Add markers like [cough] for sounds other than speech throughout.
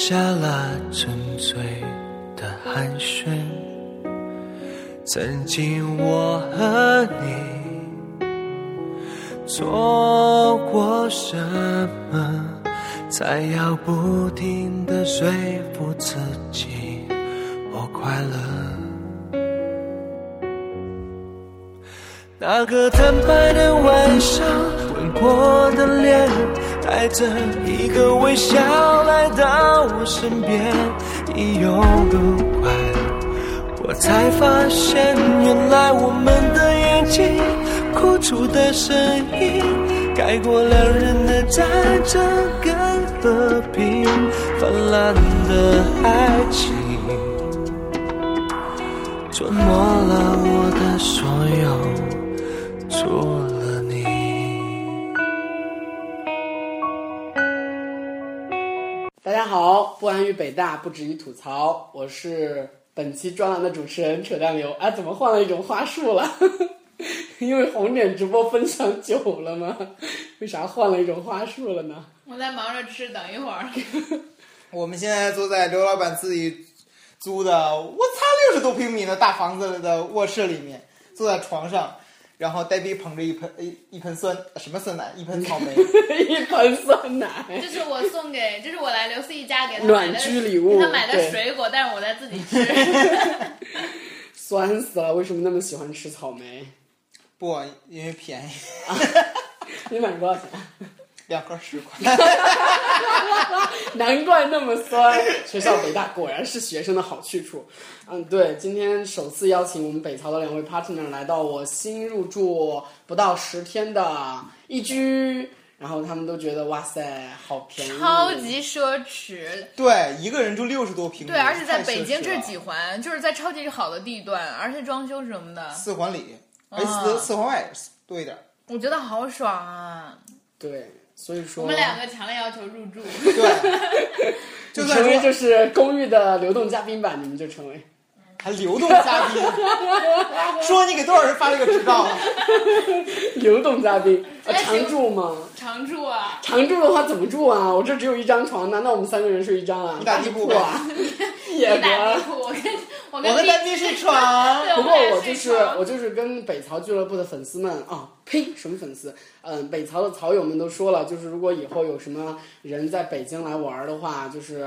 下了沉醉的寒暄。曾经我和你做过什么？才要不停的说服自己，我快乐。那个坦白的晚上，吻过的脸，带着一个微笑来到我身边，你有多快？我才发现，原来我们的眼睛哭出的声音。盖过两人的战争跟和平，泛滥的爱情，吞没了我的所有，除不安于北大，不止于吐槽，我是本期专栏的主持人扯淡流。哎，怎么换了一种话术了？[laughs] 因为红点直播分享久了吗？为啥换了一种话术了呢？我在忙着吃，等一会儿。[laughs] 我们现在坐在刘老板自己租的，我操，六十多平米的大房子的卧室里面，坐在床上，然后呆逼捧着一盆一一盆酸什么酸奶，一盆草莓，[laughs] 一盆酸奶。这是我送给，这是我来刘思怡家给他暖居礼物，给他买的水果，但是我在自己吃。酸死了！为什么那么喜欢吃草莓？不，因为便宜。[laughs] 你买多少钱？两盒十块。[laughs] 难怪那么酸。学校北大果然是学生的好去处。嗯，对，今天首次邀请我们北曹的两位 partner 来到我新入住不到十天的一居，然后他们都觉得哇塞，好便宜，超级奢侈。对，一个人住六十多平米。对，而且在北京这几环，就是在超级好的地段，而且装修什么的。四环里。哎，四四环外多一点。我觉得好爽啊！对，所以说我们两个强烈要求入住。对，[laughs] 就成为就是公寓的流动嘉宾吧，你们就成为。还流动嘉宾？[laughs] 说你给多少人发这个执照啊？[laughs] 流动嘉宾，常住吗？常住啊！常住的话怎么住啊？我这只有一张床，难道我们三个人睡一张啊？你打地铺啊？[laughs] 也打地铺，我跟。我跟单机是床，不过我就是我就是跟北曹俱乐部的粉丝们啊，呸，什么粉丝？嗯，北曹的曹友们都说了，就是如果以后有什么人在北京来玩的话，就是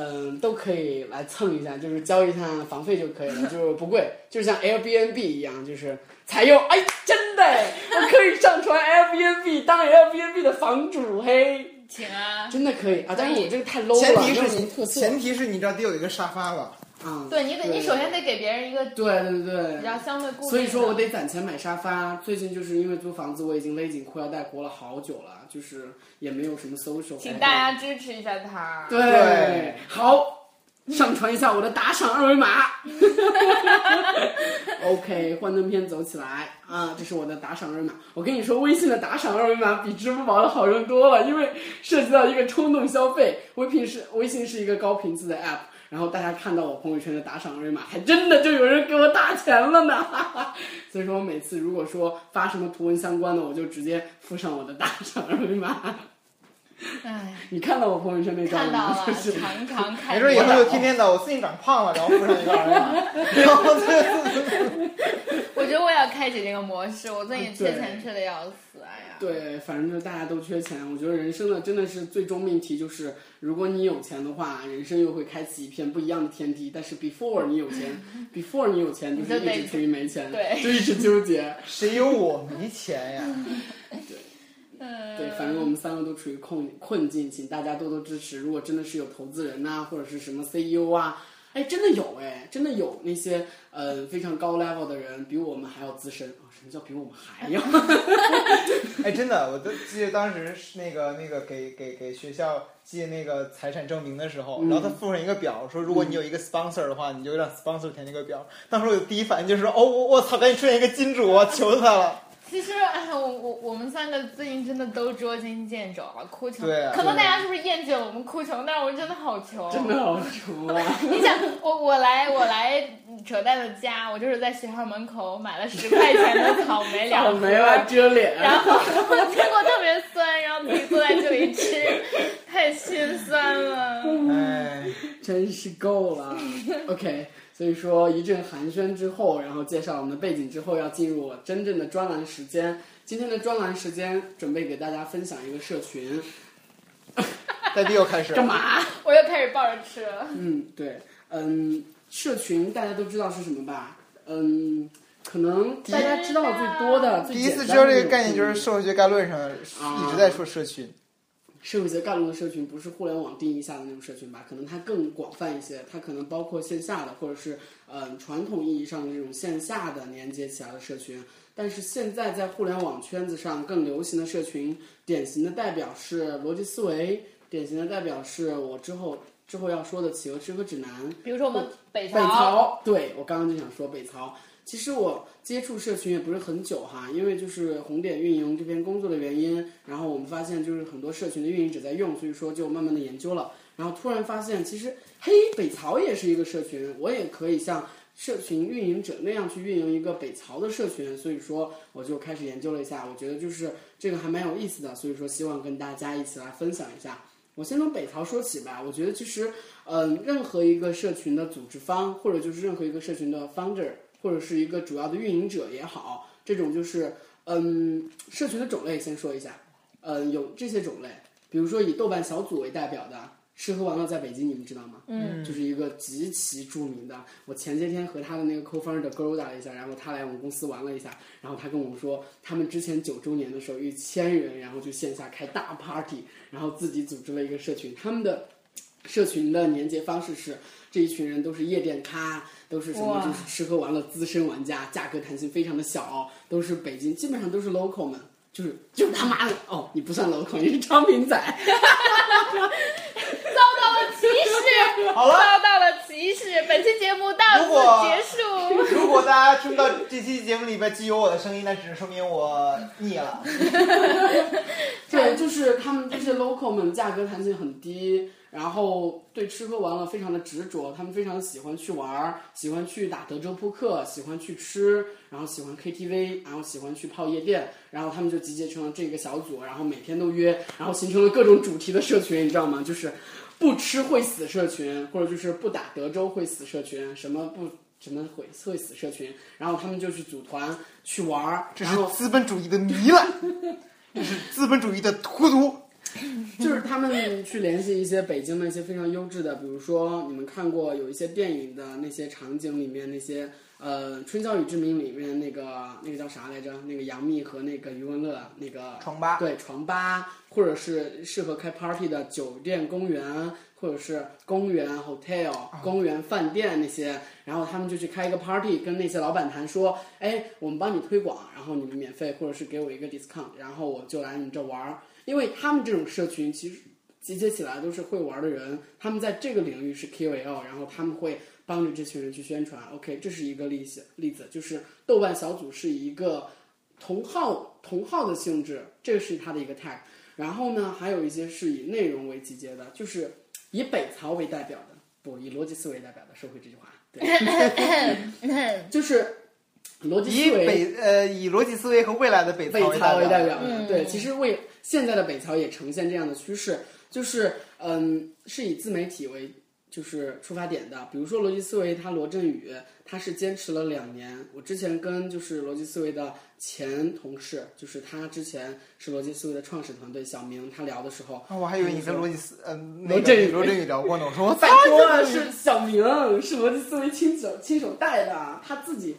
嗯都可以来蹭一下，就是交一下房费就可以了，就是不贵，就像 Airbnb 一样，就是采用。哎，真的，我可以上传 Airbnb 当 Airbnb 的房主，嘿，请啊，真的可以啊，但是我这个太 low 了，前提是你前提是你这得有一个沙发吧。嗯，对你得，你首先得给别人一个对对对比较相对固所以说我得攒钱买沙发。最近就是因为租房子，我已经勒紧裤腰带活了好久了，就是也没有什么 social。请大家支持一下他。对，好，上传一下我的打赏二维码。[laughs] OK，幻灯片走起来啊！这是我的打赏二维码。我跟你说，微信的打赏二维码比支付宝的好用多了，因为涉及到一个冲动消费。微信是微信是一个高频次的 app。然后大家看到我朋友圈的打赏二维码，还真的就有人给我打钱了呢。[laughs] 所以说我每次如果说发什么图文相关的，我就直接附上我的打赏二维码。哎，你看到我朋友圈那张看到了，就是常常看。没准以后就天天的，我最近长胖了，然后附上一个二维码。然后我觉得我也要开启这个模式，我最近缺钱缺的要死，哎呀。对，反正就大家都缺钱。我觉得人生的真的是最终命题就是，如果你有钱的话，人生又会开启一片不一样的天地。但是 before 你有钱，[laughs] before 你有钱就是一直处于没钱，对，就一直纠结。谁有我没钱呀？[laughs] 对。对，反正我们三个都处于困困境，请大家多多支持。如果真的是有投资人呐，或者是什么 CEO 啊，哎，真的有哎，真的有那些呃非常高 level 的人，比我们还要资深啊。什么叫比我们还要？[laughs] 哎，真的，我都记得当时那个那个给给给学校寄那个财产证明的时候，然后他附上一个表，说如果你有一个 sponsor 的话，你就让 sponsor 填那个表。当时我第一反应就是，哦，我我操，赶紧出现一个金主，求他了。其实，哎，我我我们三个最近真的都捉襟见肘了，哭穷。对啊可能大家是不是厌倦我们哭穷？但是我真的好穷。真的好穷啊！[laughs] 你想，我我来我来扯淡的家，我就是在学校门口买了十块钱的草莓两盒，草莓啊，遮脸。然后结果特别酸，然后自己坐在这里吃，太心酸了。哎，真是够了。OK，所以说一阵寒暄之后，然后介绍我们的背景之后，要进入我真正的专栏时间。今天的专栏时间，准备给大家分享一个社群。[laughs] 戴迪又开始了干？嘛？[laughs] 我又开始抱着吃了。嗯，对，嗯，社群大家都知道是什么吧？嗯，可能大家知道最多的、第一次知道这个概念，就是社会学概论上一直在说社群。社会学概论的社群不是互联网定义下的那种社群吧？可能它更广泛一些，它可能包括线下的，或者是呃传统意义上的这种线下的连接起来的社群。但是现在在互联网圈子上更流行的社群，典型的代表是逻辑思维，典型的代表是我之后之后要说的企鹅吃喝指南，比如说我们北北曹，对我刚刚就想说北曹。其实我接触社群也不是很久哈，因为就是红点运营这边工作的原因，然后我们发现就是很多社群的运营者在用，所以说就慢慢的研究了，然后突然发现其实嘿，北曹也是一个社群，我也可以像社群运营者那样去运营一个北曹的社群，所以说我就开始研究了一下，我觉得就是这个还蛮有意思的，所以说希望跟大家一起来分享一下。我先从北曹说起吧，我觉得其实，嗯、任何一个社群的组织方，或者就是任何一个社群的 founder，或者是一个主要的运营者也好，这种就是，嗯，社群的种类先说一下，嗯，有这些种类，比如说以豆瓣小组为代表的吃喝玩乐在北京，你们知道吗？嗯，就是一个极其著名的。我前些天和他的那个 co-founder 勾搭了一下，然后他来我们公司玩了一下，然后他跟我们说，他们之前九周年的时候一千人，然后就线下开大 party，然后自己组织了一个社群，他们的社群的连接方式是这一群人都是夜店咖，都是什么就是吃喝玩乐资深玩家，价格弹性非常的小，都是北京，基本上都是 local 们。就是就是他妈的哦，你不算 local，你是昌平仔。[laughs] 遭到了歧视，好了遭到了歧视。本期节目到此结束。[laughs] 如果大家听到这期节目里边既有我的声音，那只是说明我腻了。[laughs] 对，就是他们这些 local 们价格弹性很低，然后对吃喝玩乐非常的执着，他们非常喜欢去玩儿，喜欢去打德州扑克，喜欢去吃，然后喜欢 KTV，然后喜欢去泡夜店，然后他们就集结成了这个小组，然后每天都约，然后形成了各种主题的社群，你知道吗？就是不吃会死社群，或者就是不打德州会死社群，什么不。什么会会死社群，然后他们就去组团去玩儿，这是资本主义的糜烂，这是资本主义的荼毒。[laughs] 就是他们去联系一些北京的一些非常优质的，比如说你们看过有一些电影的那些场景里面那些呃《春娇与志明》里面那个那个叫啥来着？那个杨幂和那个余文乐那个床吧对床吧，或者是适合开 party 的酒店、公园，或者是公园 hotel、公园饭店那些，然后他们就去开一个 party，跟那些老板谈说，哎，我们帮你推广，然后你们免费，或者是给我一个 discount，然后我就来你这玩儿。因为他们这种社群其实集结起来都是会玩的人，他们在这个领域是 KOL，然后他们会帮着这群人去宣传。OK，这是一个例子，例子就是豆瓣小组是一个同号同号的性质，这个是它的一个 tag。然后呢，还有一些是以内容为集结的，就是以北曹为代表的，不以逻辑思维为代表的。收回这句话，对，[laughs] 就是逻辑以思维。北呃以逻辑思维和未来的北北曹曹为代为表，表的，对，其实为现在的北曹也呈现这样的趋势，就是嗯，是以自媒体为就是出发点的。比如说逻辑思维，他罗振宇他是坚持了两年。我之前跟就是逻辑思维的前同事，就是他之前是逻辑思维的创始团队小明，他聊的时候，啊我还以为你跟罗辑思呃罗振宇罗振宇聊过呢。我说我拜托啊，是小明，是逻辑思维亲手亲手带的，他自己，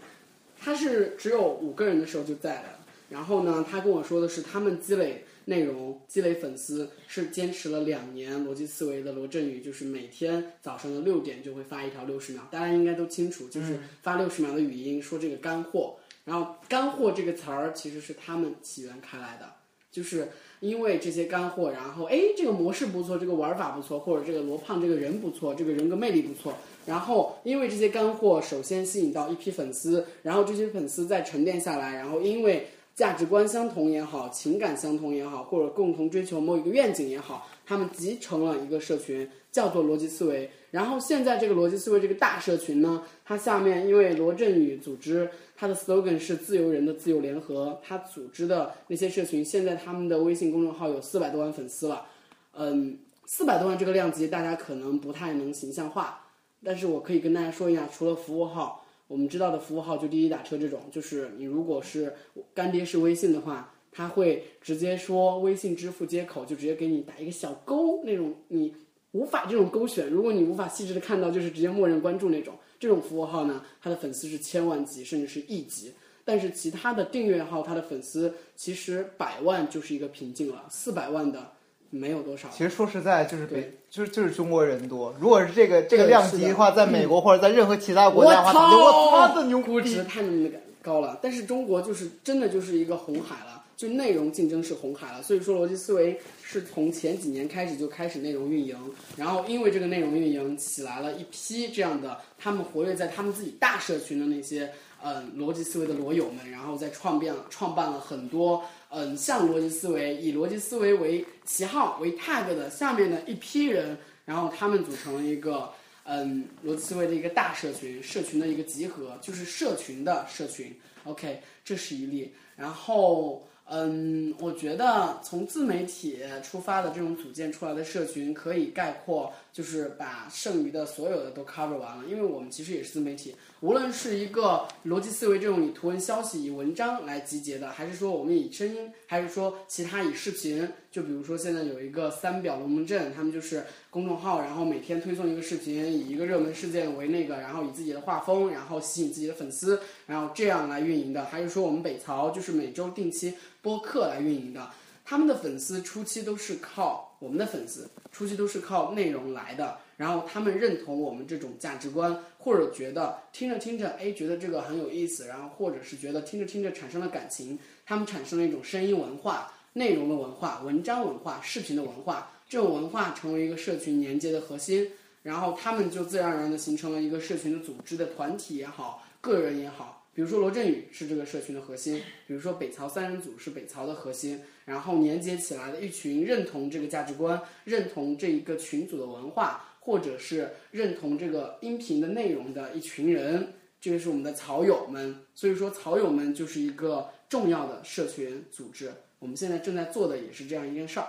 他是只有五个人的时候就在了。然后呢，他跟我说的是，他们积累内容、积累粉丝是坚持了两年。逻辑思维的罗振宇就是每天早上的六点就会发一条六十秒，大家应该都清楚，就是发六十秒的语音说这个干货。然后“干货”这个词儿其实是他们起源开来的，就是因为这些干货，然后哎，这个模式不错，这个玩法不错，或者这个罗胖这个人不错，这个人格魅力不错，然后因为这些干货，首先吸引到一批粉丝，然后这些粉丝再沉淀下来，然后因为价值观相同也好，情感相同也好，或者共同追求某一个愿景也好，他们集成了一个社群，叫做逻辑思维。然后现在这个逻辑思维这个大社群呢，它下面因为罗振宇组织，它的 slogan 是自由人的自由联合，他组织的那些社群，现在他们的微信公众号有四百多万粉丝了。嗯，四百多万这个量级大家可能不太能形象化，但是我可以跟大家说一下，除了服务号。我们知道的服务号就滴滴打车这种，就是你如果是干爹是微信的话，他会直接说微信支付接口就直接给你打一个小勾那种，你无法这种勾选，如果你无法细致的看到，就是直接默认关注那种。这种服务号呢，它的粉丝是千万级甚至是亿级，但是其他的订阅号，它的粉丝其实百万就是一个瓶颈了，四百万的。没有多少。其实说实在，就是对北，就是就是中国人多。如果是这个这个量级的话，在美国或者在任何其他国家的话，我操的牛估逼值太那个高了。但是中国就是真的就是一个红海了，就内容竞争是红海了。所以说，逻辑思维是从前几年开始就开始内容运营，然后因为这个内容运营起来了一批这样的，他们活跃在他们自己大社群的那些嗯逻辑思维的罗友们，然后再创办创办了很多嗯像逻辑思维以逻辑思维为旗号为 tag 的下面的一批人，然后他们组成了一个。嗯，逻辑思维的一个大社群，社群的一个集合，就是社群的社群。OK，这是一例。然后，嗯，我觉得从自媒体出发的这种组建出来的社群，可以概括就是把剩余的所有的都 cover 完了。因为我们其实也是自媒体，无论是一个逻辑思维这种以图文消息、以文章来集结的，还是说我们以声音，还是说其他以视频，就比如说现在有一个三表龙门阵，他们就是公众号，然后每天推送一个视频，以一个热门事件为那个，然后以自己的画风，然后吸引自己的粉丝，然后这样来运营的。还是说我们北曹就是每周定期播客来运营的，他们的粉丝初期都是靠我们的粉丝初期都是靠内容来的，然后他们认同我们这种价值观，或者觉得听着听着，哎，觉得这个很有意思，然后或者是觉得听着听着产生了感情，他们产生了一种声音文化、内容的文化、文章文化、视频的文化，这种文化成为一个社群连接的核心，然后他们就自然而然的形成了一个社群的组织的团体也好，个人也好。比如说罗振宇是这个社群的核心，比如说北曹三人组是北曹的核心，然后连接起来的一群认同这个价值观、认同这一个群组的文化，或者是认同这个音频的内容的一群人，这个是我们的草友们。所以说，草友们就是一个重要的社群组织。我们现在正在做的也是这样一件事儿，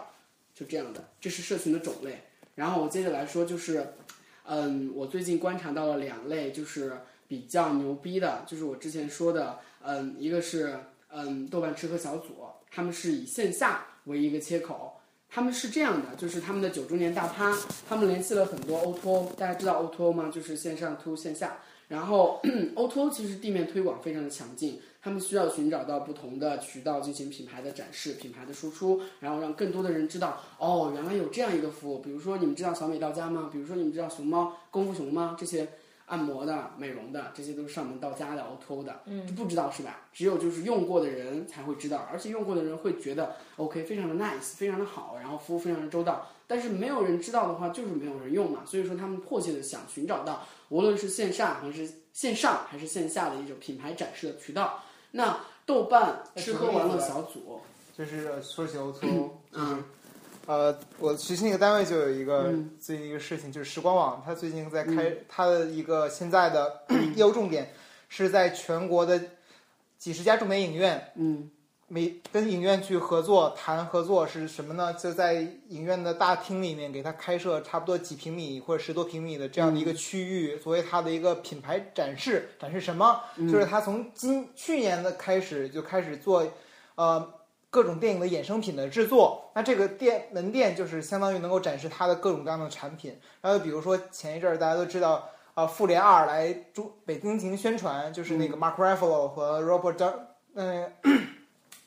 就这样的，这是社群的种类。然后我接着来说，就是，嗯，我最近观察到了两类，就是比较牛逼的，就是我之前说的，嗯，一个是嗯豆瓣吃喝小组，他们是以线下为一个切口，他们是这样的，就是他们的九周年大趴，他们联系了很多 O2O，大家知道 O2O 吗？就是线上 to 线下，然后 [clears throat] O2O 其实地面推广非常的强劲，他们需要寻找到不同的渠道进行品牌的展示、品牌的输出，然后让更多的人知道，哦，原来有这样一个服务。比如说你们知道小美到家吗？比如说你们知道熊猫、功夫熊吗？这些按摩的、美容的，这些都是上门到家的 O2O 的，嗯，不知道是吧？只有就是用过的人才会知道，而且用过的人会觉得 OK，非常的 nice，非常的好，然后服务非常的周到。但是没有人知道的话，就是没有人用嘛。所以说他们迫切的想寻找到，无论是线上还是线上还是线下的一种品牌展示的渠道。那豆瓣吃喝玩乐小组，[clears throat] 就是说起 O to O，就是嗯呃，我实习那个单位就有一个嗯最近一个事情，就是时光网，它最近在开它的一个现在的 [clears throat] 业务重点是在全国的几十家重点影院，嗯每跟影院去合作谈合作是什么呢？就在影院的大厅里面给它开设差不多几平米或者十多平米的这样的一个区域，作为它的一个品牌展示。展示什么？就是它从今去年的开始就开始做，呃。各种电影的衍生品的制作，那这个店门店就是相当于能够展示它的各种各样的产品。然后比如说前一阵儿大家都知道，呃，复联二来中北京进行宣传，就是那个 Mark Ruffalo 和 Robert 嗯、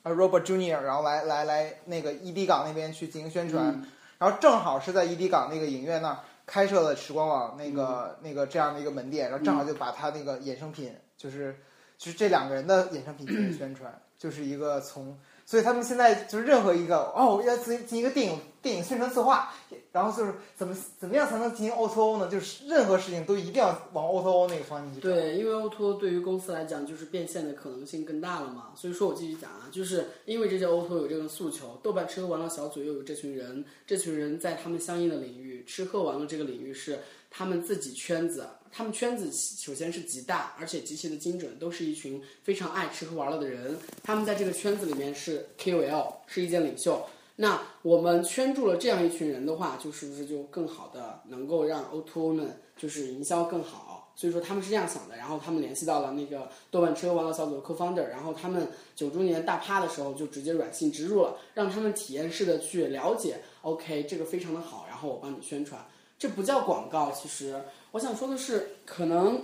呃 Robert Junior，然后来来来那个 ED 港那边去进行宣传，然后正好是在 ED 港那个影院那儿开设了时光网那个、那个这样的一个门店，然后正好就把他那个衍生品，就是就是这两个人的衍生品进行 [clears throat] 宣传，就是一个从所以他们现在就是任何一个哦要进进一个电影电影宣传策划，然后就是怎么怎么样才能进行 O to O 呢？就是任何事情都一定要往 O to O 那个方向去。对，因为 O to O 对于公司来讲，就是变现的可能性更大了嘛。所以说我继续讲啊，就是因为这些 O to O 有这个诉求，豆瓣吃喝玩乐小组又有这群人，这群人在他们相应的领域，吃喝玩乐这个领域是他们自己圈子，他们圈子首先是极大，而且极其的精准，都是一群非常爱吃喝玩乐的人。他们在这个圈子里面是 KOL，是意见领袖。那我们圈住了这样一群人的话，就是不是就更好的能够让 O to O 们就是营销更好？所以说他们是这样想的，然后他们联系到了那个豆瓣吃喝玩乐小组的 co-founder，然后他们九周年大趴的时候就直接软性植入了，让他们体验式的去了解，OK 这个非常的好，然后我帮你宣传，这不叫广告。其实我想说的是，可能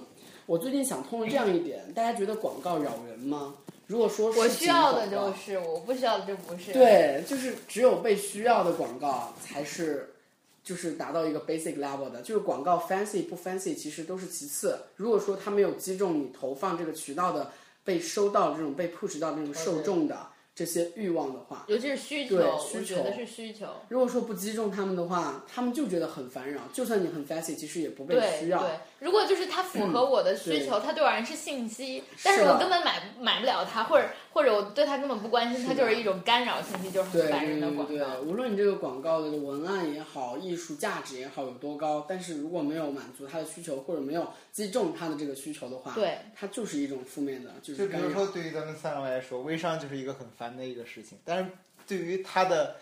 我最近想通了这样一点，大家觉得广告扰人吗？如果说我需要的就是，我不需要的就不是。，对，就是只有被需要的广告才是，就是达到一个 basic level 的。就是广告 fancy 不 fancy 其实都是其次。如果说它没有击中你投放这个渠道的被收到这种被 push 到这种受众的这些欲望的话，尤其是需求，需求是需求。如果说不击中他们的话，他们就觉得很烦扰。就算你很 fancy，其实也不被需要。对，如果就是它符合我的需求，它对我而言是信息，但是我根本买买不了它，或者或者我对它根本不关心，它就是一种干扰信息，就是很烦人的对对广告。对，无论你这个广告的文案也好，艺术价值也好有多高，但是如果没有满足他的需求，或者没有击中他的这个需求的话，对，它就是一种负面的，就就是比。如说，对于咱们三楼来说，微商就是一个很烦的一个事情，但是对于他的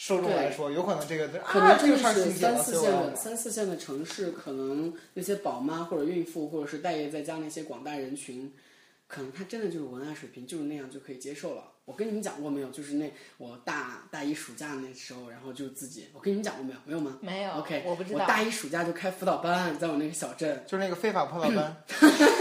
受众来说，有可能这个可啊这个能真的是三四线的三四线的城市，可能那些宝妈或者孕妇，或者是待业在家那些广大人群，可能他真的就是文案水平就是那样就可以接受了。我跟你们讲过没有？就是那我大大一暑假那时候，然后就自己，我跟你们讲过没有？没有吗？没有 OK，我不知道。我大一暑假就开辅导班，在我那个小镇，就是那个非法辅导班，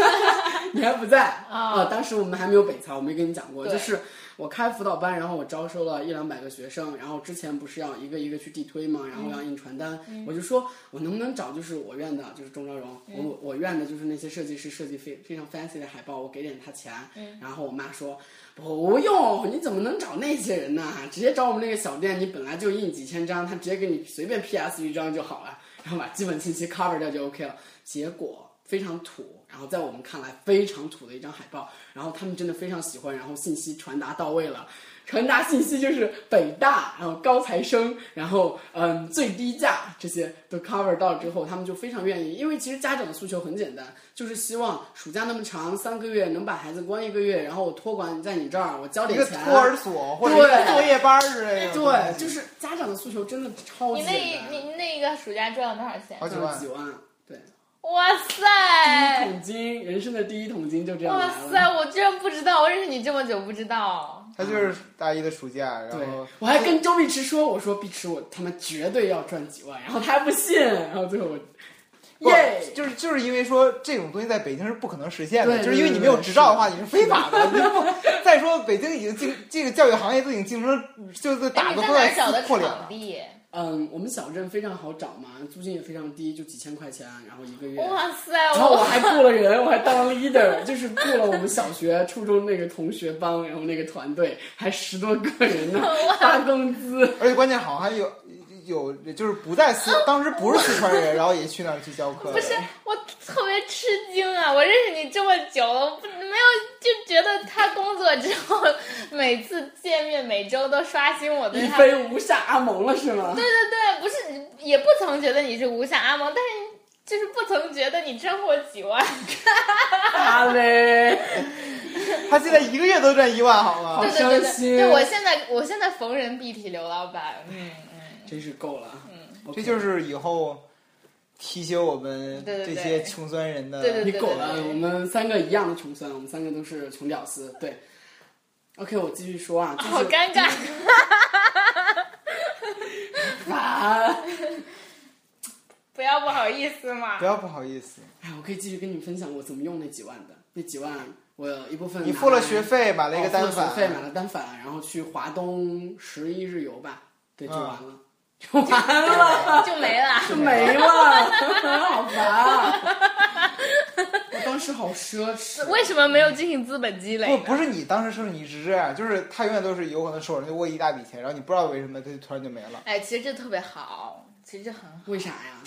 [laughs] 你还不在啊呃当时我们还没有北操，我没跟你讲过，就是我开辅导班，然后我招收了一两百个学生，然后之前不是要一个一个去地推嘛，然后要印传单，我就说我能不能找就是我院的，就是钟昭荣，我我院的就是那些设计师设计非非常 fancy 的海报，我给点他钱，然后我妈说不用，你怎么能找那些人呢？直接找我们那个小店，你本来就印几千张，他直接给你随便 PS 一张就好了，然后把基本信息 cover 掉就 OK 了。结果非常土，然后在我们看来非常土的一张海报，然后他们真的非常喜欢，然后信息传达到位了。传达信息就是北大，然后高材生，然后嗯最低价这些都 cover 到之后，他们就非常愿意，因为其实家长的诉求很简单，就是希望暑假那么长三个月能把孩子关一个月，然后我托管在你这儿，我交一个点钱。托儿所或者作业班儿之类的，对，就是家长的诉求真的超你级简单，那你那个暑假赚了多少钱？好几万哇第一塞！桶金，人生的第一桶金就这样哇。塞！我居然不知道，我认识你这么久不知道。他就是大一的暑假，然后，我还跟周碧池说，我说碧池，我他妈绝对要赚几万，然后他还不信，然后最后我，不耶，就是就是因为说这种东西在北京是不可能实现的，对就是因为你没有执照的话，你是非法的。[laughs] 你不再说北京已经竞这个教育行业都已经竞争就是哎，打的都你在哪儿找的撕破脸了。嗯，我们小镇非常好找嘛，租金也非常低，就几千块钱，然后一个月。哇塞！然后我我还雇了人，我还当 leader，就是雇了我们小学、初中那个同学帮，然后那个团队还十多个人呢，发工资。而且关键好像还有有就是不在四，当时不是四川人，然后也去那儿去教课。不是我特别吃惊啊！我认识你这么久了，不没有就觉得他工作之后，[laughs] 每次见面每周都刷新我的一他。飞无下阿蒙了是吗？对对对，不是也不曾觉得你是无下阿蒙，但是就是不曾觉得你挣过几万。[laughs] 好嘞，[laughs] 他现在一个月都赚一万，好吗？好对对对对，伤心对我现在我现在逢人必提刘老板，嗯嗯，真是够了。嗯，这就是以后提醒我们这些穷酸人的。对对你够了，对对我们三个一样的穷酸，我们三个都是穷屌丝。对，OK，我继续说啊，就是好尴尬。[laughs] 烦，不要不好意思嘛不。要不好意思，哎，我可以继续跟你们分享我怎么用那几万的。那几万，我有一部分你付了学费，买了一个单反，哦付了学费买了单反，然后去华东十一日游吧，对，就嗯完了，就完了，就没了。就没了，[laughs] 好烦啊！时好奢侈。为什么没有进行资本积累不？不是你当时是你是这样，就是他永远都是有可能手上就握一大笔钱，然后你不知道为什么他就突然就没了。哎，其实这特别好，其实这很好。为啥呀？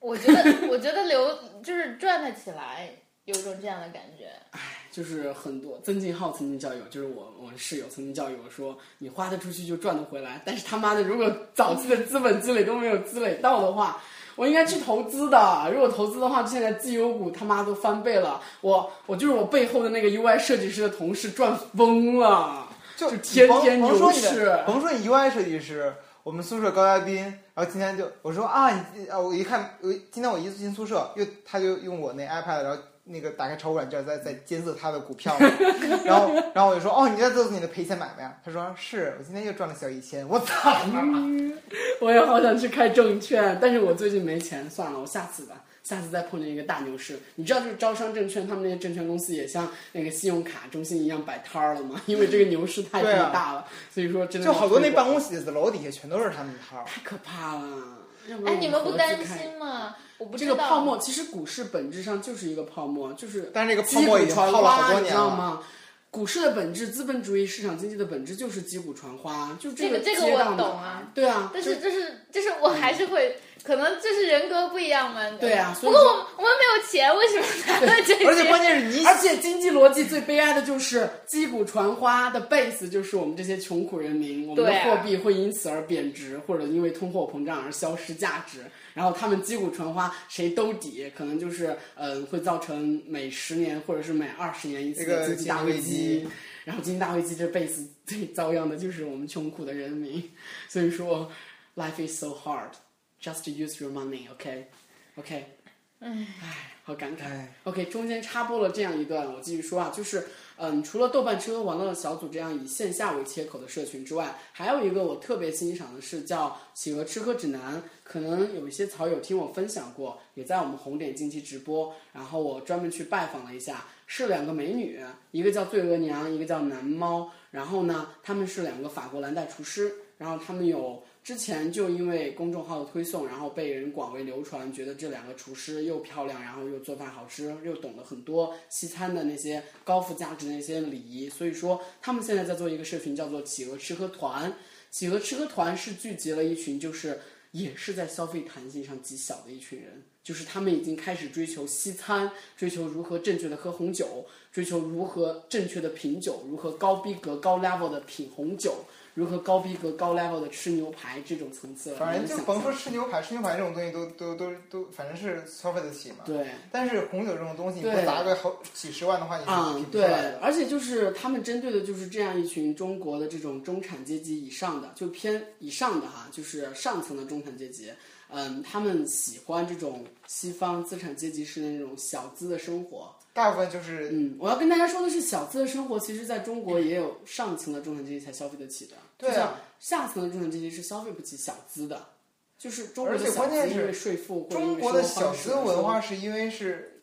我觉得，我觉得留就是赚得起来，有一种这样的感觉。哎就是很多曾静浩曾经教育我，就是我我室友曾经教育我说，你花得出去就赚得回来。但是他妈的，如果早期的资本积累都没有积累到的话，我应该去投资的。如果投资的话，现在绩优股他妈都翻倍了。我我就是我背后的那个 UI 设计师的同事赚疯了，就就天天牛甭甭说你的市。甭说你 UI 设计师，我们宿舍高嘉宾，然后今天就我说啊，你啊，我一看，我今天我一进宿舍，又他就用我那 iPad，然后那个打开炒股软件，在在监测他的股票嘛，[laughs] 然后然后我就说哦，你在做你的赔钱买卖啊？他说是我今天又赚了小一千，我操！我也好想去开证券，但是我最近没钱，算了，我下次吧。下次再碰见一个大牛市，你知道，就是招商证券，他们那些证券公司也像那个信用卡中心一样摆摊儿了吗？[laughs] 因为这个牛市太大了，所以说真的就好多那办公公写字楼底下全都是他们的摊儿。太可怕了。哎，然你们不担心吗？我不这知道个泡沫，其实股市本质上就是一个泡沫，就是但是这个泡沫已经击鼓传泡了好花，你多年了。知道吗？股市的本质，资本主义市场经济的本质就是击鼓传花，就这个个这个我懂啊，对啊，但是就是就是我还是会，可能这是人格不一样嘛。对啊不过我们我我们没有钱，为什么这些？而且关键是你而且经济逻辑最悲哀的就是击鼓传花的 base 就是我们这些穷苦人民，我们的货币会因此而贬值，或者因为通货膨胀而消失价值。然后他们击鼓传花，谁兜底，可能就是呃会造成每十年或者是每二十年一次的经济大危机然后经济大危机这 base 最遭殃的就是我们穷苦的人民。所以说，life is so hard. Just use your money, OK? OK. 唉，[sighs] 好感慨。OK，中间插播了这样一段，我继续说啊，就是嗯，除了豆瓣吃喝玩乐小组这样以线下为切口的社群之外，还有一个我特别欣赏的是叫《企鹅吃喝指南》，可能有一些草友听我分享过，也在我们红点近期直播，然后我专门去拜访了一下，是两个美女，一个叫醉额娘，一个叫南猫，然后呢，他们是两个法国蓝带厨师，然后他们有。之前就因为公众号的推送，然后被人广为流传，觉得这两个厨师又漂亮，然后又做饭好吃，又懂得很多西餐的那些高附加值的那些礼仪，所以说他们现在在做一个社群，叫做“企鹅吃喝团”。企鹅吃喝团是聚集了一群，就是也是在消费弹性上极小的一群人，就是他们已经开始追求西餐，追求如何正确的喝红酒，追求如何正确的品酒，如何高逼格、高 level 的品红酒。如何高逼格、高 level 的吃牛排这种层次，反正就甭说吃牛排，吃牛排这种东西都都都都，反正是消费得起嘛。对。但是红酒这种东西，你对不砸个好几十万的话，你是嗯品，不出对来的。，而且就是他们针对的就是这样一群中国的这种中产阶级以上的，就偏以上的哈，就是上层的中产阶级，嗯，他们喜欢这种西方资产阶级式的那种小资的生活。大部分就是嗯，我要跟大家说的是，小资的生活其实在中国也有上层的中产阶级才消费得起的，对啊。就像下层的中产阶级是消费不起小资的，就是中国的小资中国的小资文化，是因为是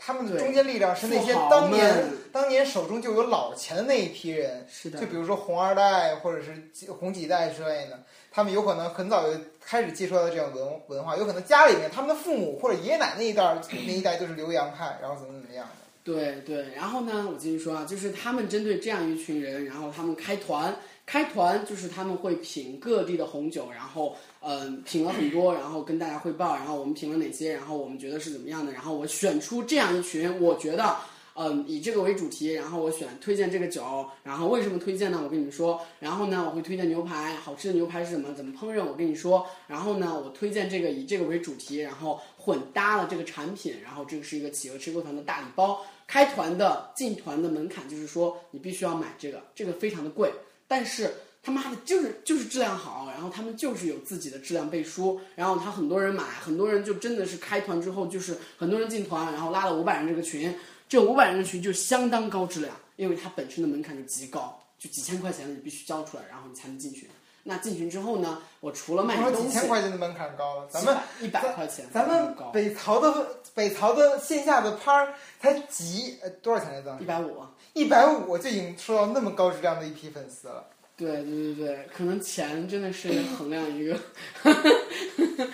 他们的中坚力量是那些当年当年手中就有老钱的那一批人，是的。就比如说红二代或者是几红几代之类的，他们有可能很早就开始接触到这种文文化，有可能家里面他们的父母或者爷爷奶奶那一代那一代就是留洋派，然后怎么怎么样的。对对，然后呢，我继续说啊，就是他们针对这样一群人，然后他们开团，开团就是他们会品各地的红酒，然后嗯品了很多，然后跟大家汇报，然后我们品了哪些，然后我们觉得是怎么样的，然后我选出这样一群，我觉得。嗯，以这个为主题，然后我选推荐这个酒，然后为什么推荐呢？我跟你们说，然后呢，我会推荐牛排，好吃的牛排是什么，怎么烹饪，我跟你说，然后呢，我推荐这个以这个为主题，然后混搭了这个产品，然后这个是一个企鹅吃喝团的大礼包，开团的进团的门槛就是说你必须要买这个，这个非常的贵，但是他妈的就是就是质量好，然后他们就是有自己的质量背书，然后他很多人买，很多人就真的是开团之后就是很多人进团，然后拉了五百人这个群，这五百人的群就相当高质量，因为它本身的门槛就极高，就几千块钱你必须交出来，然后你才能进去。那进群之后呢，我除了卖东西，千块钱的门槛高了，咱们一百块钱，咱们北曹的北曹的线下的拍儿才几呃多少钱来着一？百五。一百五就已经收到那么高质量的一批粉丝了。对对对对，可能钱真的是衡量一个，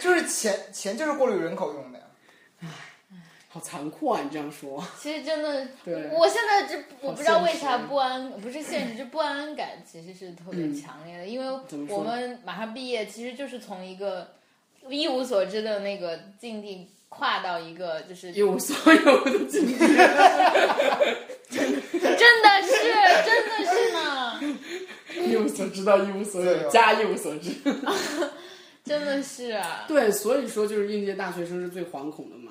就是钱钱就是过滤人口用的呀。好残酷啊！你这样说，[laughs] 其实真的，我现在这我不知道为啥不安，不是现实，就不安感其实是特别强烈的，因为我们马上毕业，其实就是从一个一无所知的那个境地跨到一个就是一无所有的境地。[laughs] [laughs] 真的是真的是呢，一无所知到一无所有，对加一无所知。真的是啊，对，所以说就是应届大学生是最惶恐的嘛。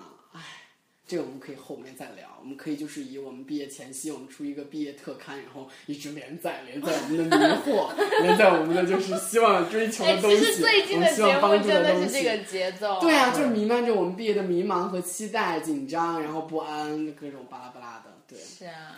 唉，这个我们可以后面再聊。我们可以就是以我们毕业前夕，我们出一个毕业特刊，然后一直连载，连载我们的迷惑，[laughs] 连载我们的就是希望追求哎，的东西，其实最近我的节目们希望帮助真的东西。这个节奏，对啊，就是弥漫着我们毕业的迷茫和期待、紧张，然后不安，各种巴拉巴拉的。对，是啊，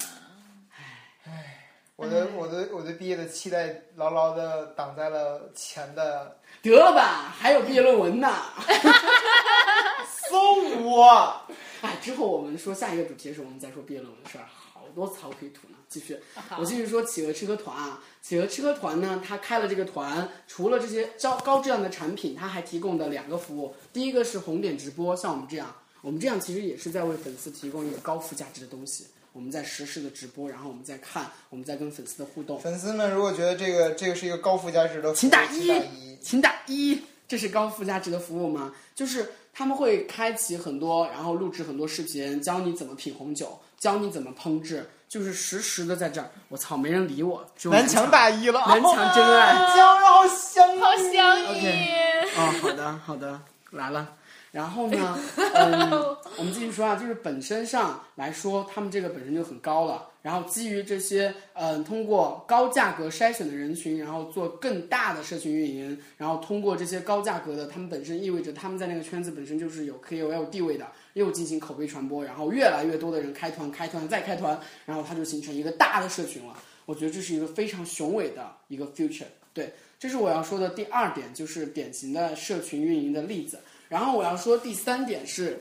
唉我的我的我的毕业的期待牢牢的挡在了前的得了吧，还有毕业论文呢。[laughs] 送我。哎，之后我们说下一个主题的时候，我们再说毕业论文的事儿，好多槽可以吐呢。继续，我继续说企鹅吃喝团啊，企鹅吃喝团呢，它开了这个团，除了这些高高质量的产品，它还提供的两个服务，第一个是红点直播，像我们这样，我们这样其实也是在为粉丝提供一个高附加值的东西。我们在实时的直播，然后我们在看，我们在跟粉丝的互动。粉丝们如果觉得这个这个是一个高附加值的服务，请打一请打一。，请打一。这是高附加值的服务吗？就是他们会开启很多，然后录制很多视频，教你怎么品红酒，教你怎么烹制，就是实时的在这儿。我操，没人理我，只有南墙大一了，南墙真爱。[laughs] 江好香好香你 OK 哦，好的，好的，来了。然后呢，[laughs] 嗯，我们继续说啊，就是本身上来说，他们这个本身就很高了。然后基于这些，嗯，通过高价格筛选的人群，然后做更大的社群运营，然后通过这些高价格的，他们本身意味着他们在那个圈子本身就是有 KOL 地位的，又进行口碑传播，然后越来越多的人开团、开团再开团，然后它就形成一个大的社群了。我觉得这是一个非常雄伟的一个 future。对，这是我要说的第二点，就是典型的社群运营的例子。然后我要说第三点是，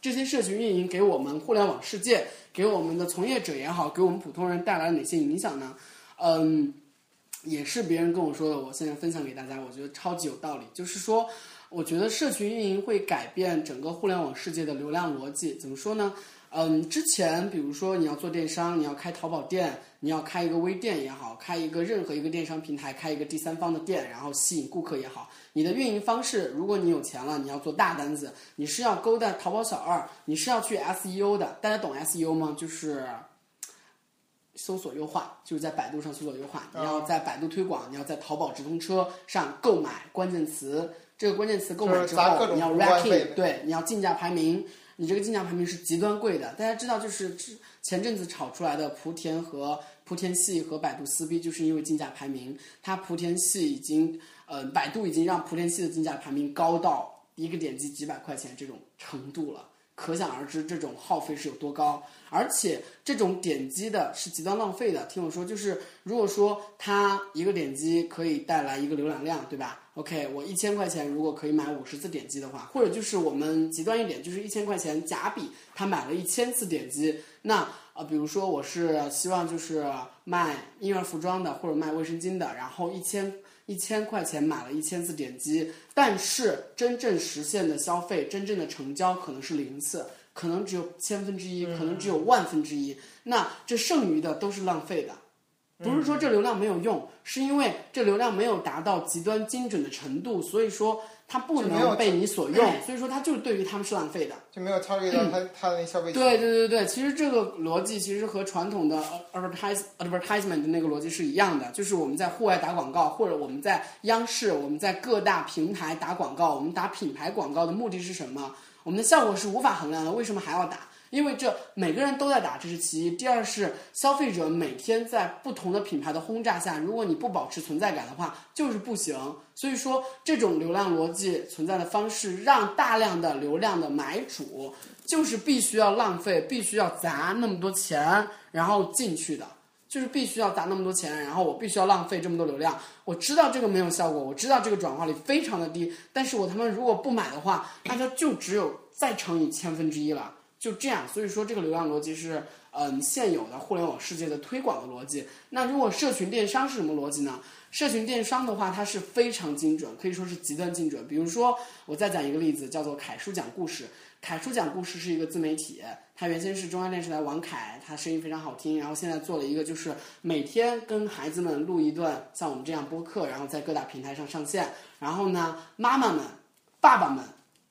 这些社群运营给我们互联网世界，给我们的从业者也好，给我们普通人带来哪些影响呢？嗯，也是别人跟我说的，我现在分享给大家，我觉得超级有道理。就是说，我觉得社群运营会改变整个互联网世界的流量逻辑。怎么说呢？嗯，之前比如说你要做电商，你要开淘宝店，你要开一个微店也好，开一个任何一个电商平台，开一个第三方的店，然后吸引顾客也好，你的运营方式，如果你有钱了，你要做大单子，你是要勾搭淘宝小二，你是要去 SEO 的。大家懂 SEO 吗？就是搜索优化，就是在百度上搜索优化，你要在百度推广，你要在淘宝直通车上购买关键词，这个关键词购买之后你要 ranking，对，你要竞价排名。你这个竞价排名是极端贵的，大家知道，就是之前阵子炒出来的莆田和莆田系和百度撕逼，就是因为竞价排名，它莆田系已经，呃，百度已经让莆田系的竞价排名高到一个点击几百块钱这种程度了，可想而知这种耗费是有多高，而且这种点击的是极端浪费的。听我说，就是如果说它一个点击可以带来一个浏览量，对吧？OK，我一千块钱如果可以买五十次点击的话，或者就是我们极端一点，就是一千块钱假比他买了一千次点击，那呃，比如说我是希望就是卖婴儿服装的或者卖卫生巾的，然后一千一千块钱买了一千次点击，但是真正实现的消费、真正的成交可能是零次，可能只有千分之一，可能只有万分之一，那这剩余的都是浪费的。不是说这流量没有用，是因为这流量没有达到极端精准的程度，所以说它不能被你所用，所以说它就是对于他们是浪费的。就没有 target 到他他的那消费。对对对对，其实这个逻辑其实和传统的 advertise advertisement 的那个逻辑是一样的，就是我们在户外打广告，或者我们在央视、我们在各大平台打广告，我们打品牌广告的目的是什么？我们的效果是无法衡量的，为什么还要打？因为这每个人都在打，这是其一。第二是消费者每天在不同的品牌的轰炸下，如果你不保持存在感的话，就是不行。所以说，这种流量逻辑存在的方式，让大量的流量的买主就是必须要浪费，必须要砸那么多钱，然后进去的。就是必须要砸那么多钱，然后我必须要浪费这么多流量。我知道这个没有效果，我知道这个转化率非常的低，但是我他妈如果不买的话，那它就只有再乘以千分之一了。就这样，所以说这个流量逻辑是嗯现有的互联网世界的推广的逻辑。那如果社群电商是什么逻辑呢？社群电商的话，它是非常精准，可以说是极端精准。比如说，我再讲一个例子，叫做凯叔讲故事。凯叔讲故事是一个自媒体，他原先是中央电视台王凯，他声音非常好听，然后现在做了一个就是每天跟孩子们录一段像我们这样播客，然后在各大平台上上线。然后呢，妈妈们、爸爸们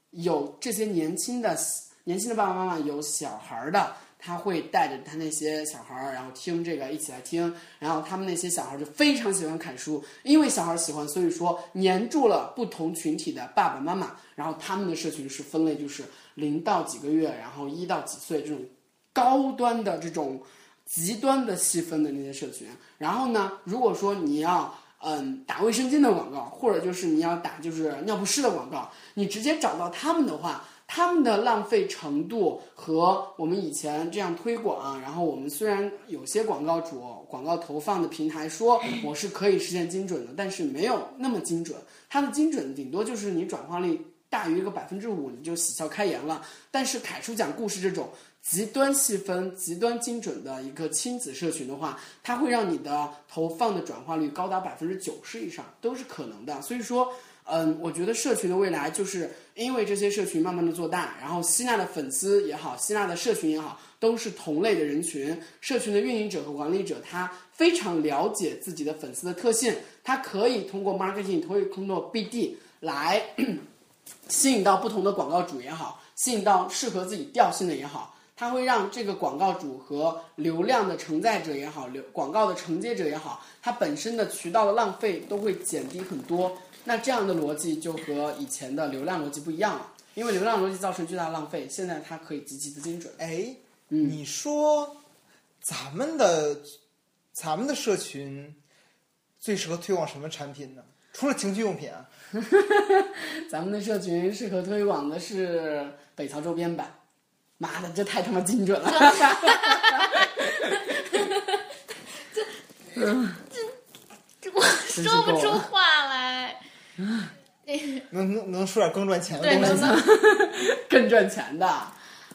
有这些年轻的年轻的爸爸妈妈有小孩的。他会带着他那些小孩儿，然后听这个，一起来听。然后他们那些小孩儿就非常喜欢砍书，因为小孩儿喜欢，所以说黏住了不同群体的爸爸妈妈。然后他们的社群是分类，就是零到几个月，然后一到几岁这种高端的这种极端的细分的那些社群。然后呢，如果说你要嗯打卫生巾的广告，或者就是你要打就是尿不湿的广告，你直接找到他们的话。他们的浪费程度和我们以前这样推广，然后我们虽然有些广告主、广告投放的平台说我是可以实现精准的，但是没有那么精准。它的精准顶多就是你转化率大于一个百分之五，你就喜笑开颜了。但是凯叔讲故事这种极端细分、极端精准的一个亲子社群的话，它会让你的投放的转化率高达百分之九十以上，都是可能的。所以说。嗯，我觉得社群的未来就是因为这些社群慢慢的做大，然后吸纳的粉丝也好，吸纳的社群也好，都是同类的人群。社群的运营者和管理者他非常了解自己的粉丝的特性，他可以通过 marketing，可以通过 BD 来 [clears throat] 吸引到不同的广告主也好，吸引到适合自己调性的也好，他会让这个广告主和流量的承载者也好，流广告的承接者也好，它本身的渠道的浪费都会减低很多。那这样的逻辑就和以前的流量逻辑不一样了，因为流量逻辑造成巨大浪费，现在它可以极其的精准。哎，你说咱们的咱们的社群最适合推广什么产品呢？除了情趣用品啊，[laughs] 咱们的社群适合推广的是北曹周边版。妈的，这太他妈精准了！[laughs] 这这这我说不出话来。能说点更赚钱的，东西 [laughs] 更赚钱的。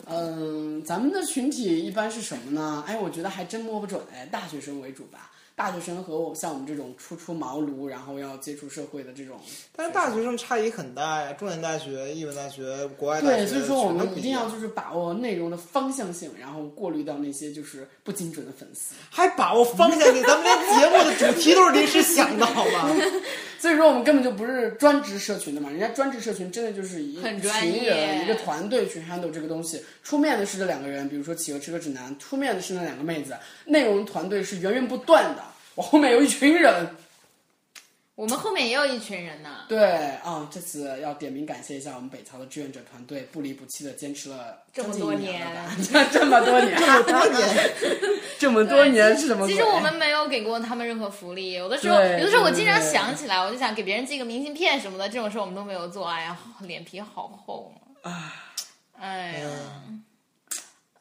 嗯，咱们的群体一般是什么呢？哎，我觉得还真摸不准哎，大学生为主吧。大学生和我像我们这种初出茅庐，然后要接触社会的这种，但是大学生差异很大呀，重点大学、一本大学、国外大学，对，所以说我们一定要就是把握内容的方向性，然后过滤掉那些就是不精准的粉丝。还把握方向性，咱们连节目的主题都是临时想的好吗？所以说我们根本就不是专职社群的嘛，人家专职社群真的就是一群人一个团队去 handle 这个东西，出面的是这两个人，比如说企鹅吃个指南，出面的是那两个妹子，内容团队是源源不断的，我后面有一群人。我们后面也有一群人呢。对啊、这次要点名感谢一下我们北朝的志愿者团队，不离不弃的坚持了这么多年 [laughs] 这么多年，[laughs] 这么多年，[laughs] 这么多年是什么？其实我们没有给过他们任何福利，有的时候，有的时候我经常想起来，我就想给别人寄个明信片什么的，这种事我们都没有做。哎呀，脸皮好厚啊！哎呀，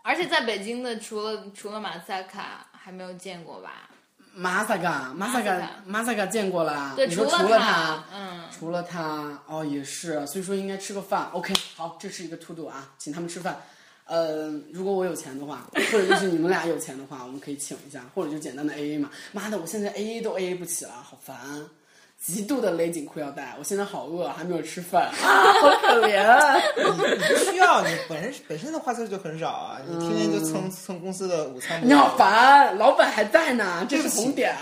而且在北京的，除了除了马赛卡，还没有见过吧？马萨嘎，马萨嘎，马萨嘎见过了。对，你说了除了他，嗯，除了他，哦，也是，所以说应该吃个饭。OK，好，这是一个 to do 啊，请他们吃饭。呃，如果我有钱的话，[laughs] 或者就是你们俩有钱的话，我们可以请一下，或者就简单的 AA 嘛。妈的，我现在 AA 都 AA 不起了，好烦，极度的勒紧裤腰带。我现在好饿，还没有吃饭，啊，好可怜。你你不需要，你本身本身的花销就很少啊，你天天就蹭蹭公司的午餐。你好，烦，老板还在呢，这是红点。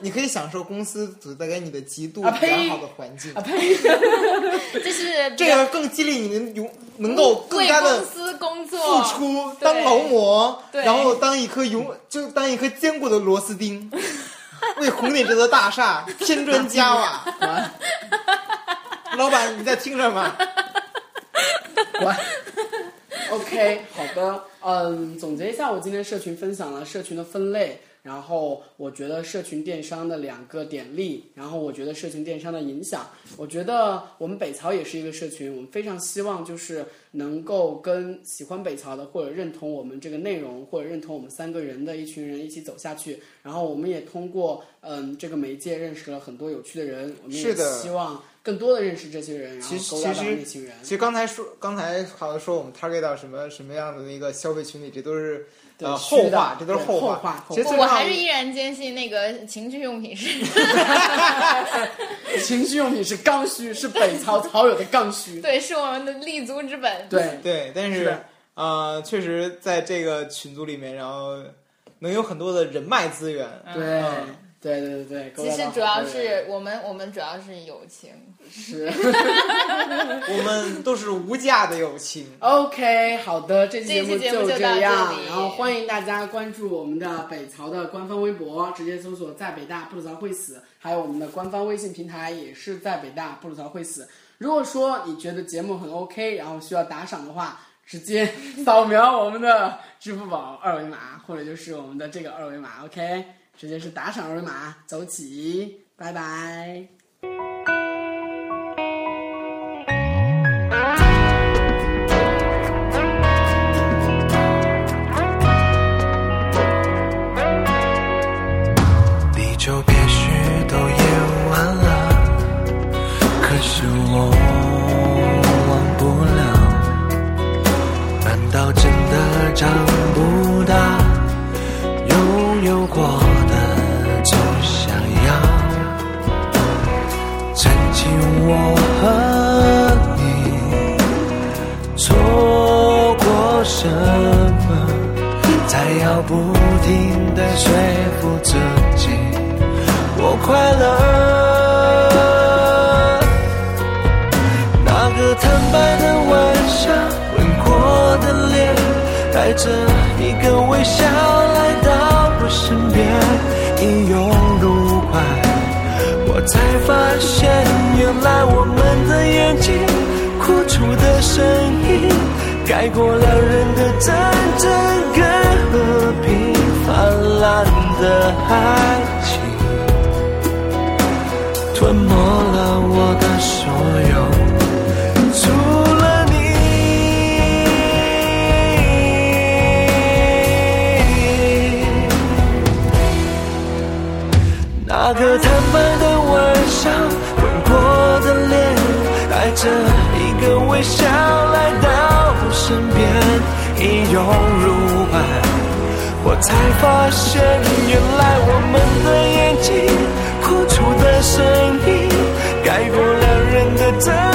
你可以享受公司组带给你的极度良好的环境啊，呸！[laughs] 这是这样更激励你能勇能够更加的公司工作付出，当劳模，然后当一颗永就当一颗坚固的螺丝钉，为红岭这座大厦添砖加瓦。滚老板，你在听什么？滚。OK，好的，嗯，总结一下，我今天社群分享了社群的分类，然后我觉得社群电商的两个点力，然后我觉得社群电商的影响，我觉得我们北曹也是一个社群，我们非常希望就是能够跟喜欢北曹的或者认同我们这个内容或者认同我们三个人的一群人一起走下去，然后我们也通过嗯这个媒介认识了很多有趣的人，我们也是希望。更多的认识这些人，然后勾搭到其实那群人。其实刚才说，刚才好像说我们 target 到什么什么样的一个消费群体，这都是对呃后话，这都是对后话。话其实我还是依然坚信那个情趣用品是 [laughs] [laughs] 情趣用品是刚需，是北曹曹友的刚需。对，是我们的立足之本。对对，但是是呃，确实在这个群组里面，然后能有很多的人脉资源。对嗯对对对对，其实主要是我们，我们主要是友情。是 [laughs] 我们都是无价的友情。OK，好的，这期节目就这样然后欢迎大家关注我们的北曹的官方微博，直接搜索“在北大不吐槽会死”，还有我们的官方微信平台也是在北大不吐槽会死。如果说你觉得节目很 OK，然后需要打赏的话，直接 [laughs] 扫描我们的支付宝二维码，或者就是我们的这个二维码，OK，直接是打赏二维码，走起，拜拜。出的声音，盖过两人的战争跟和平泛滥的爱才发现，原来我们的眼睛，哭出的声音，盖过了人的真。